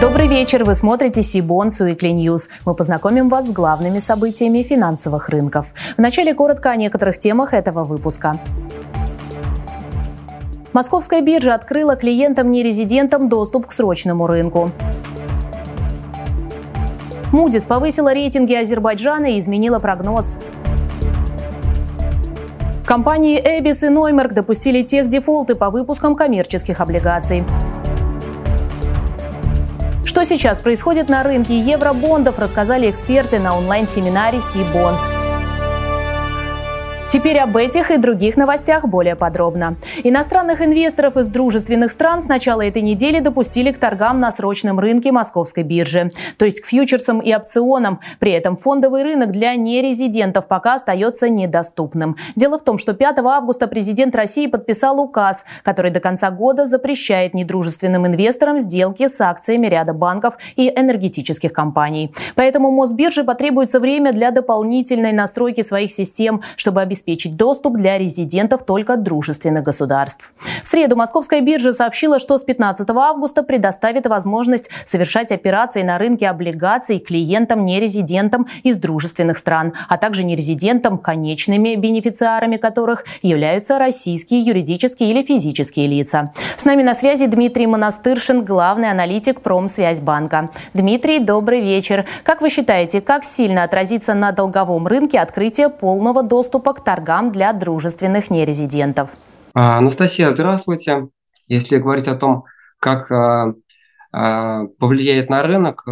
Добрый вечер. Вы смотрите Cbonds Weekly News. Мы познакомим вас с главными событиями финансовых рынков. Вначале коротко о некоторых темах этого выпуска. Московская биржа открыла клиентам-нерезидентам доступ к срочному рынку. Moody's повысила рейтинги Азербайджана и изменила прогноз. Компании Эбис и Ноймарк допустили тех дефолты по выпускам коммерческих облигаций. Что сейчас происходит на рынке евробондов, рассказали эксперты на онлайн-семинаре Сибонс. Теперь об этих и других новостях более подробно. Иностранных инвесторов из дружественных стран с начала этой недели допустили к торгам на срочном рынке московской биржи, то есть к фьючерсам и опционам. При этом фондовый рынок для нерезидентов пока остается недоступным. Дело в том, что 5 августа президент России подписал указ, который до конца года запрещает недружественным инвесторам сделки с акциями ряда банков и энергетических компаний. Поэтому Мосбирже потребуется время для дополнительной настройки своих систем, чтобы обеспечить обеспечить доступ для резидентов только дружественных государств. В среду Московская биржа сообщила, что с 15 августа предоставит возможность совершать операции на рынке облигаций клиентам-нерезидентам из дружественных стран, а также нерезидентам, конечными бенефициарами которых являются российские юридические или физические лица. С нами на связи Дмитрий Монастыршин, главный аналитик Промсвязьбанка. Дмитрий, добрый вечер. Как вы считаете, как сильно отразится на долговом рынке открытие полного доступа к торгам для дружественных нерезидентов. А, Анастасия, здравствуйте. Если говорить о том, как а, а, повлияет на рынок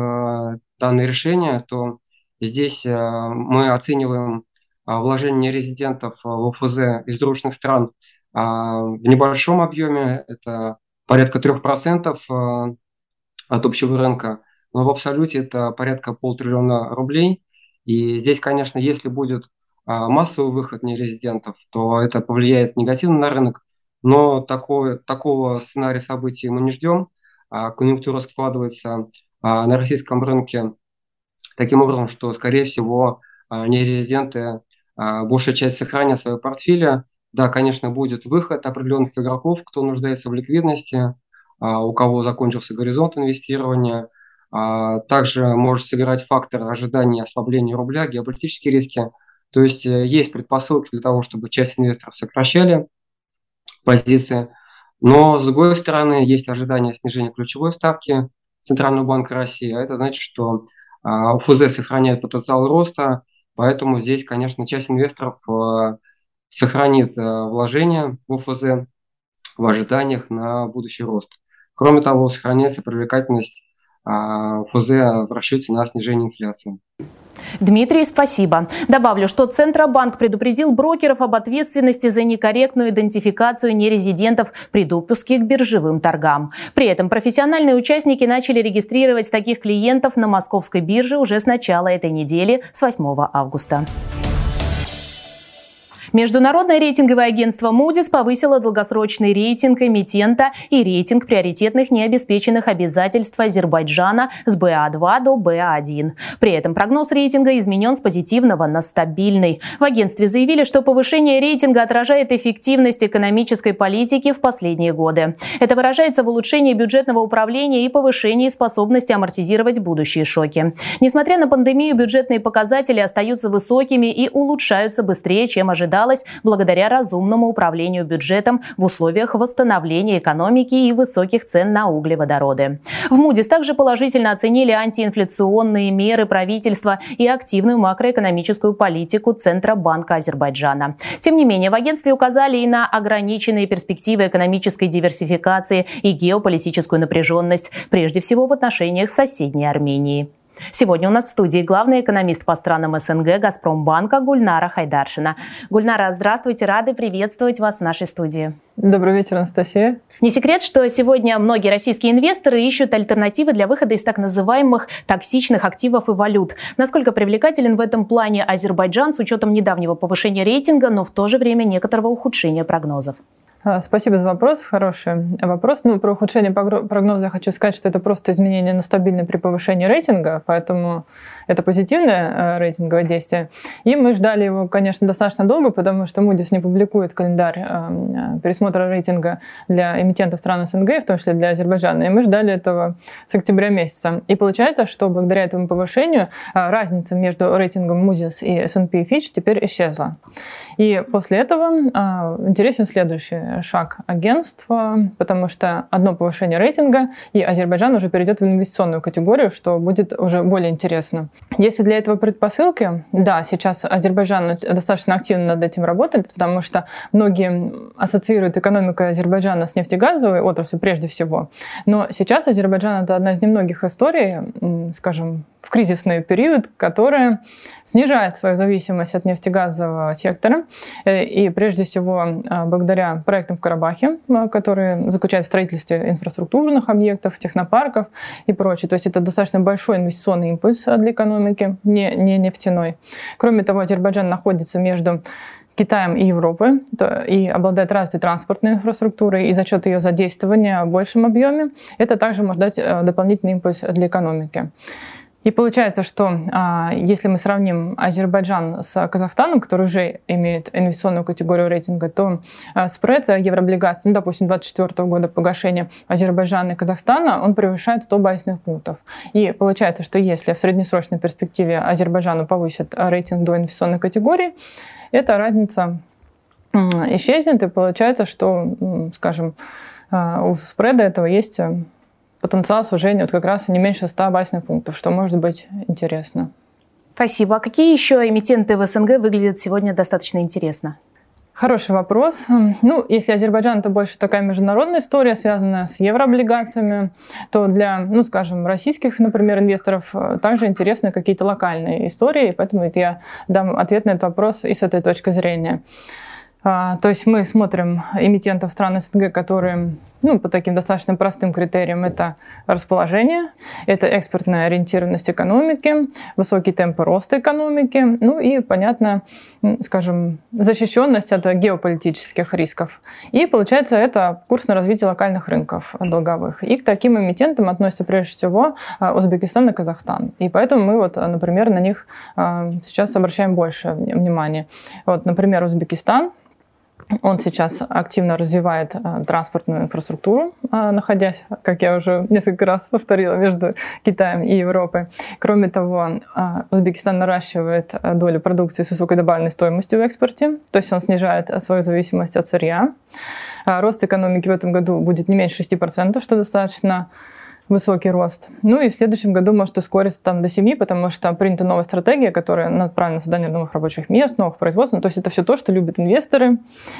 данное решение, то здесь мы оцениваем вложение нерезидентов в ОФЗ из дружных стран в небольшом объеме, это порядка 3% от общего рынка, но в абсолюте это порядка полтриллиона рублей. И здесь, конечно, если будет массовый выход нерезидентов, то это повлияет негативно на рынок. Но такого, такого сценария событий мы не ждем. А, конъюнктура складывается а, на российском рынке таким образом, что, скорее всего, нерезиденты большая часть сохранят свои портфели. Да, конечно, будет выход определенных игроков, кто нуждается в ликвидности, у кого закончился горизонт инвестирования. Также может сыграть фактор ожидания ослабления рубля, геополитические риски – то есть э, есть предпосылки для того, чтобы часть инвесторов сокращали позиции, но с другой стороны есть ожидание снижения ключевой ставки Центрального банка России, а это значит, что а, ФЗ сохраняет потенциал роста, поэтому здесь, конечно, часть инвесторов э, сохранит э, вложения в ФЗ в ожиданиях на будущий рост. Кроме того, сохраняется привлекательность ФЗ в расчете на снижение инфляции. Дмитрий, спасибо. Добавлю, что Центробанк предупредил брокеров об ответственности за некорректную идентификацию нерезидентов при допуске к биржевым торгам. При этом профессиональные участники начали регистрировать таких клиентов на московской бирже уже с начала этой недели, с 8 августа. Международное рейтинговое агентство Moody's повысило долгосрочный рейтинг эмитента и рейтинг приоритетных необеспеченных обязательств Азербайджана с БА2 до БА1. При этом прогноз рейтинга изменен с позитивного на стабильный. В агентстве заявили, что повышение рейтинга отражает эффективность экономической политики в последние годы. Это выражается в улучшении бюджетного управления и повышении способности амортизировать будущие шоки. Несмотря на пандемию, бюджетные показатели остаются высокими и улучшаются быстрее, чем ожидалось ожидалось благодаря разумному управлению бюджетом в условиях восстановления экономики и высоких цен на углеводороды. В Мудис также положительно оценили антиинфляционные меры правительства и активную макроэкономическую политику Центробанка Азербайджана. Тем не менее, в агентстве указали и на ограниченные перспективы экономической диверсификации и геополитическую напряженность, прежде всего в отношениях с соседней Арменией. Сегодня у нас в студии главный экономист по странам СНГ «Газпромбанка» Гульнара Хайдаршина. Гульнара, здравствуйте, рады приветствовать вас в нашей студии. Добрый вечер, Анастасия. Не секрет, что сегодня многие российские инвесторы ищут альтернативы для выхода из так называемых токсичных активов и валют. Насколько привлекателен в этом плане Азербайджан с учетом недавнего повышения рейтинга, но в то же время некоторого ухудшения прогнозов? А, спасибо за вопрос, хороший вопрос. Ну, про ухудшение прогноза я хочу сказать, что это просто изменение на стабильный при повышении рейтинга, поэтому это позитивное рейтинговое действие. И мы ждали его, конечно, достаточно долго, потому что Moody's не публикует календарь пересмотра рейтинга для эмитентов стран СНГ, в том числе для Азербайджана. И мы ждали этого с октября месяца. И получается, что благодаря этому повышению разница между рейтингом Moody's и S&P и Fitch теперь исчезла. И после этого интересен следующий шаг агентства, потому что одно повышение рейтинга, и Азербайджан уже перейдет в инвестиционную категорию, что будет уже более интересно. Если для этого предпосылки, да, сейчас Азербайджан достаточно активно над этим работает, потому что многие ассоциируют экономику Азербайджана с нефтегазовой отраслью прежде всего. Но сейчас Азербайджан это одна из немногих историй, скажем, в кризисный период, которая снижает свою зависимость от нефтегазового сектора. Э, и прежде всего э, благодаря проектам в Карабахе, э, которые заключаются в строительстве инфраструктурных объектов, технопарков и прочее. То есть это достаточно большой инвестиционный импульс для экономики, не, не нефтяной. Кроме того, Азербайджан находится между Китаем и Европой и обладает развитой транспортной инфраструктурой, и за счет ее задействования в большем объеме это также может дать дополнительный импульс для экономики. И получается, что а, если мы сравним Азербайджан с Казахстаном, который уже имеет инвестиционную категорию рейтинга, то а, спред еврооблигаций, ну, допустим, 2024 года погашения Азербайджана и Казахстана, он превышает 100 базисных пунктов. И получается, что если в среднесрочной перспективе Азербайджану повысят рейтинг до инвестиционной категории, эта разница исчезнет, и получается, что, скажем, а, у спреда этого есть потенциал сужения вот как раз не меньше 100 базисных пунктов, что может быть интересно. Спасибо. А какие еще эмитенты в СНГ выглядят сегодня достаточно интересно? Хороший вопрос. Ну, если Азербайджан это больше такая международная история, связанная с еврооблигациями, то для, ну, скажем, российских, например, инвесторов э, также интересны какие-то локальные истории, поэтому я дам ответ на этот вопрос и с этой точки зрения. А, то есть мы смотрим эмитентов стран СНГ, которые ну, по таким достаточно простым критериям это расположение, это экспортная ориентированность экономики, высокие темпы роста экономики, ну и, понятно, скажем, защищенность от геополитических рисков. И, получается, это курс на развитие локальных рынков долговых. И к таким эмитентам относятся прежде всего а, Узбекистан и Казахстан. И поэтому мы, вот, например, на них а, сейчас обращаем больше внимания. Вот, например, Узбекистан – он сейчас активно развивает э, транспортную инфраструктуру, э, находясь, как я уже несколько раз повторила, между Китаем и Европой. Кроме того, э, Узбекистан наращивает долю продукции с высокой добавленной стоимостью в экспорте, то есть он снижает свою зависимость от сырья. Рост экономики в этом году будет не меньше 6%, что достаточно высокий рост. Ну и в следующем году может ускориться там до 7, потому что принята новая стратегия, которая направлена на создание новых рабочих мест, новых производств. Ну, то есть это все то, что любят инвесторы,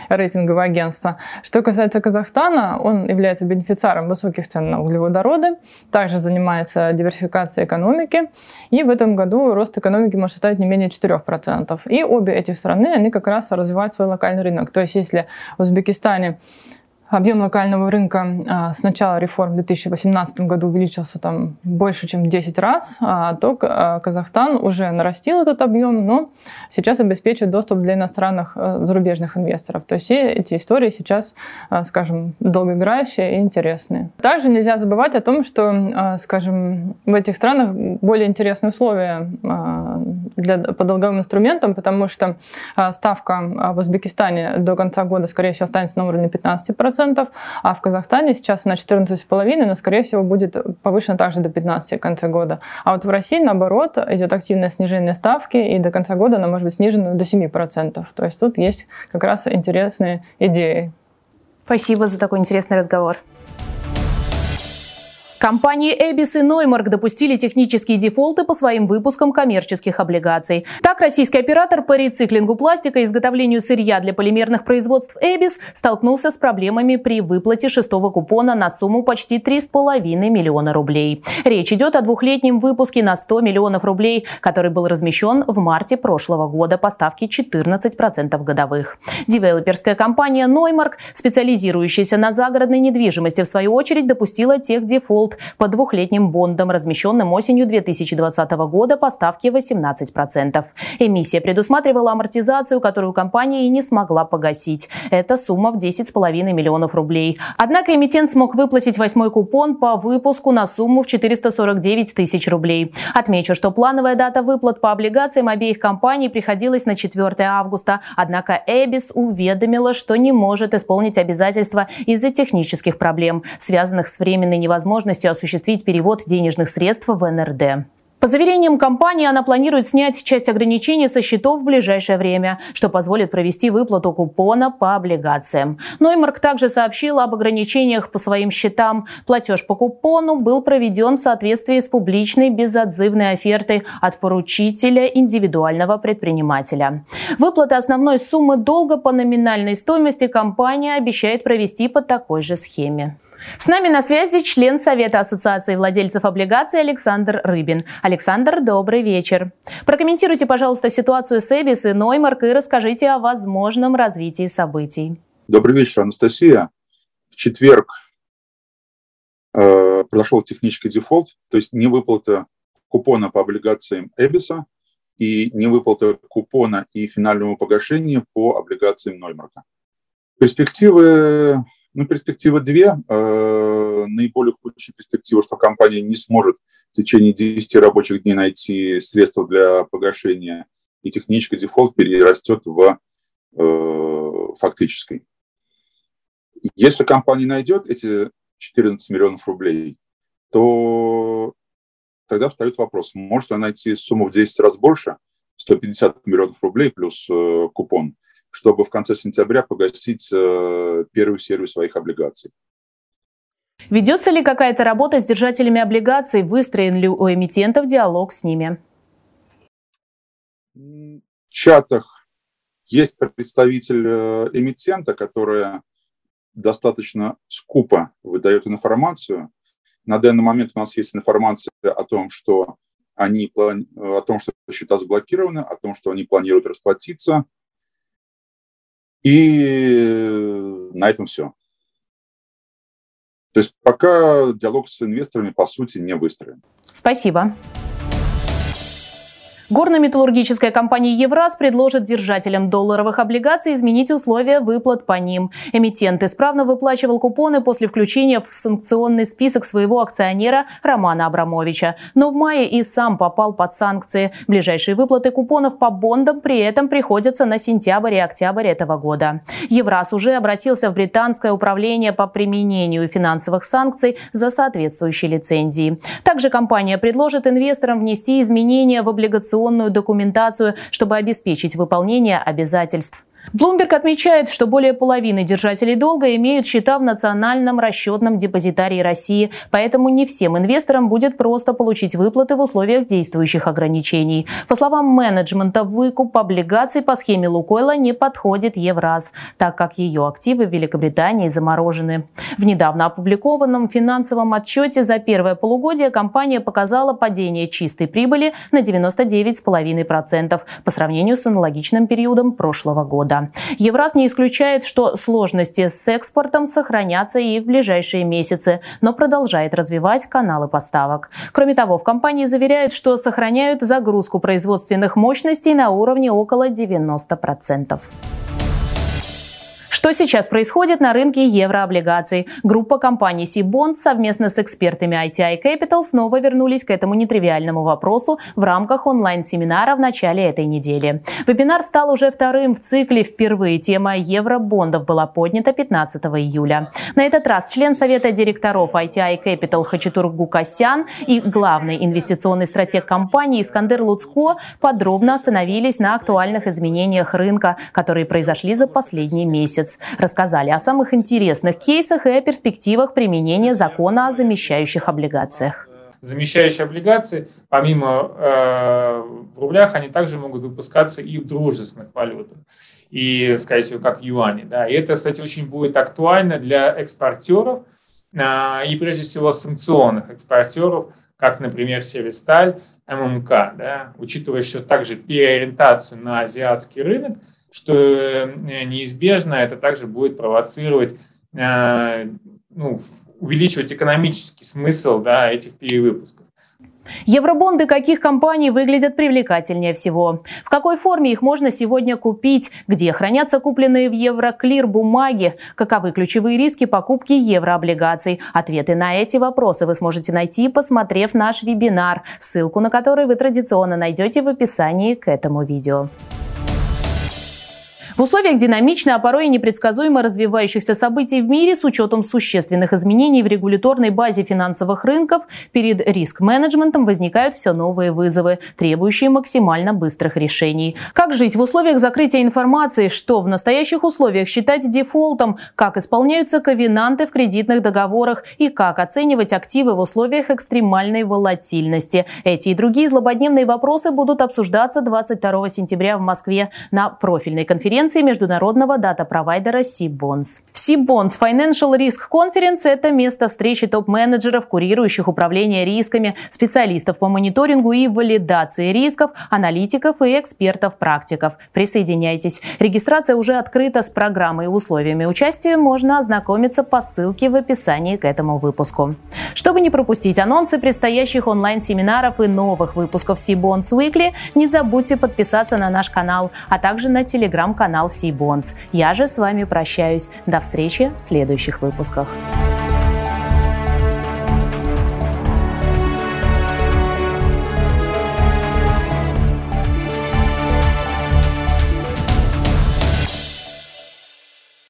рейтинговые агентства. Что касается Казахстана, он является бенефициаром высоких цен на углеводороды, также занимается диверсификацией экономики, и в этом году рост экономики может составить не менее 4%. И обе эти страны, они как раз развивают свой локальный рынок. То есть если в Узбекистане Объем локального рынка а, с начала реформ в 2018 году увеличился там больше, чем в 10 раз, а, то а, Казахстан уже нарастил этот объем, но сейчас обеспечивает доступ для иностранных зарубежных инвесторов. То есть эти истории сейчас, скажем, долгоиграющие и интересные. Также нельзя забывать о том, что, скажем, в этих странах более интересные условия для, по долговым инструментам, потому что ставка в Узбекистане до конца года, скорее всего, останется на уровне 15%, а в Казахстане сейчас на 14,5%, но, скорее всего, будет повышено также до 15% в конце года. А вот в России, наоборот, идет активное снижение ставки, и до конца года она может быть снижена до 7%. То есть тут есть как раз интересные идеи. Спасибо за такой интересный разговор. Компании Эбис и Ноймарк допустили технические дефолты по своим выпускам коммерческих облигаций. Так, российский оператор по рециклингу пластика и изготовлению сырья для полимерных производств Эбис столкнулся с проблемами при выплате шестого купона на сумму почти 3,5 миллиона рублей. Речь идет о двухлетнем выпуске на 100 миллионов рублей, который был размещен в марте прошлого года по ставке 14% годовых. Девелоперская компания Ноймарк, специализирующаяся на загородной недвижимости, в свою очередь допустила тех дефолт дефолт по двухлетним бондам, размещенным осенью 2020 года по ставке 18%. Эмиссия предусматривала амортизацию, которую компания и не смогла погасить. Это сумма в 10,5 миллионов рублей. Однако эмитент смог выплатить восьмой купон по выпуску на сумму в 449 тысяч рублей. Отмечу, что плановая дата выплат по облигациям обеих компаний приходилась на 4 августа. Однако Эбис уведомила, что не может исполнить обязательства из-за технических проблем, связанных с временной невозможностью осуществить перевод денежных средств в НРД. По заверениям компании, она планирует снять часть ограничений со счетов в ближайшее время, что позволит провести выплату купона по облигациям. Ноймарк также сообщил об ограничениях по своим счетам. Платеж по купону был проведен в соответствии с публичной безотзывной офертой от поручителя индивидуального предпринимателя. Выплаты основной суммы долга по номинальной стоимости компания обещает провести по такой же схеме. С нами на связи член Совета Ассоциации владельцев облигаций Александр Рыбин. Александр, добрый вечер. Прокомментируйте, пожалуйста, ситуацию с Эбис и Ноймарк и расскажите о возможном развитии событий. Добрый вечер, Анастасия. В четверг э, произошел технический дефолт, то есть не выплата купона по облигациям Эбиса и не выплата купона и финального погашения по облигациям Ноймарка. Перспективы ну, перспектива две. Э, наиболее худшая перспектива, что компания не сможет в течение 10 рабочих дней найти средства для погашения, и технический дефолт перерастет в э, фактический. Если компания найдет эти 14 миллионов рублей, то тогда встает вопрос, может она найти сумму в 10 раз больше, 150 миллионов рублей плюс э, купон, чтобы в конце сентября погасить э, первую серию своих облигаций. Ведется ли какая-то работа с держателями облигаций? Выстроен ли у эмитентов диалог с ними? В чатах есть представитель э, эмитента, которая достаточно скупо выдает информацию. На данный момент у нас есть информация о том, что они о том, что счета заблокированы, о том, что они планируют расплатиться, и на этом все. То есть пока диалог с инвесторами, по сути, не выстроен. Спасибо. Горно-металлургическая компания «Евраз» предложит держателям долларовых облигаций изменить условия выплат по ним. Эмитент исправно выплачивал купоны после включения в санкционный список своего акционера Романа Абрамовича. Но в мае и сам попал под санкции. Ближайшие выплаты купонов по бондам при этом приходятся на сентябрь и октябрь этого года. «Евраз» уже обратился в британское управление по применению финансовых санкций за соответствующей лицензией. Также компания предложит инвесторам внести изменения в облигационные инвестиционную документацию, чтобы обеспечить выполнение обязательств. Bloomberg отмечает, что более половины держателей долга имеют счета в Национальном расчетном депозитарии России, поэтому не всем инвесторам будет просто получить выплаты в условиях действующих ограничений. По словам менеджмента, выкуп облигаций по схеме Лукойла не подходит Евраз, так как ее активы в Великобритании заморожены. В недавно опубликованном финансовом отчете за первое полугодие компания показала падение чистой прибыли на 99,5% по сравнению с аналогичным периодом прошлого года года. Евраз не исключает, что сложности с экспортом сохранятся и в ближайшие месяцы, но продолжает развивать каналы поставок. Кроме того, в компании заверяют, что сохраняют загрузку производственных мощностей на уровне около 90%. Что сейчас происходит на рынке еврооблигаций? Группа компаний Сибон совместно с экспертами ITI Capital снова вернулись к этому нетривиальному вопросу в рамках онлайн-семинара в начале этой недели. Вебинар стал уже вторым в цикле. Впервые тема евробондов была поднята 15 июля. На этот раз член Совета директоров ITI Capital Хачатур Гукасян и главный инвестиционный стратег компании Искандер Луцко подробно остановились на актуальных изменениях рынка, которые произошли за последний месяц. Рассказали о самых интересных кейсах и о перспективах применения закона о замещающих облигациях. Замещающие облигации, помимо э, в рублях, они также могут выпускаться и в дружественных валютах. И, скорее всего, как юани. Да. И это, кстати, очень будет актуально для экспортеров, э, и прежде всего санкционных экспортеров, как, например, Севисталь, ММК, да, учитывая еще также переориентацию на азиатский рынок, что э, неизбежно это также будет провоцировать э, ну, увеличивать экономический смысл да, этих перевыпусков. Евробонды каких компаний выглядят привлекательнее всего? В какой форме их можно сегодня купить? Где хранятся купленные в Евроклир бумаги? Каковы ключевые риски покупки еврооблигаций? Ответы на эти вопросы вы сможете найти, посмотрев наш вебинар, ссылку на который вы традиционно найдете в описании к этому видео. В условиях динамично, а порой и непредсказуемо развивающихся событий в мире с учетом существенных изменений в регуляторной базе финансовых рынков перед риск-менеджментом возникают все новые вызовы, требующие максимально быстрых решений. Как жить в условиях закрытия информации, что в настоящих условиях считать дефолтом, как исполняются ковенанты в кредитных договорах и как оценивать активы в условиях экстремальной волатильности. Эти и другие злободневные вопросы будут обсуждаться 22 сентября в Москве на профильной конференции конференции международного дата-провайдера C-Bonds. C-Bonds Financial Risk Conference – это место встречи топ-менеджеров, курирующих управление рисками, специалистов по мониторингу и валидации рисков, аналитиков и экспертов-практиков. Присоединяйтесь. Регистрация уже открыта с программой и условиями участия. Можно ознакомиться по ссылке в описании к этому выпуску. Чтобы не пропустить анонсы предстоящих онлайн-семинаров и новых выпусков C-Bonds Weekly, не забудьте подписаться на наш канал, а также на телеграм-канал канал Bonds. Я же с вами прощаюсь. До встречи в следующих выпусках.